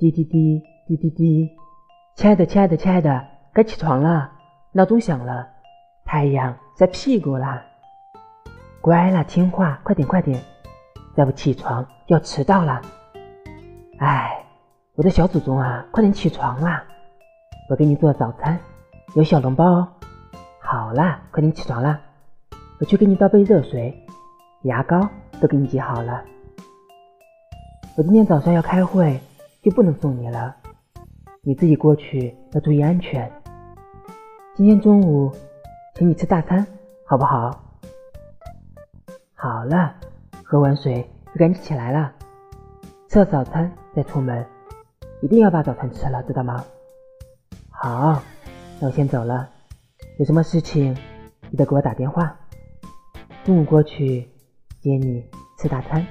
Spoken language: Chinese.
滴滴滴滴滴滴，亲爱的，亲爱的，亲爱的，该起床了，闹钟响了，太阳晒屁股啦，乖啦，听话，快点快点，再不起床就要迟到了。哎，我的小祖宗啊，快点起床啦！我给你做早餐，有小笼包哦。好啦，快点起床啦！我去给你倒杯热水，牙膏都给你挤好了。我今天早上要开会，就不能送你了，你自己过去要注意安全。今天中午请你吃大餐，好不好？好了，喝完水就赶紧起来了，吃了早餐再出门，一定要把早餐吃了，知道吗？好，那我先走了。有什么事情记得给我打电话。中午过去接你吃大餐。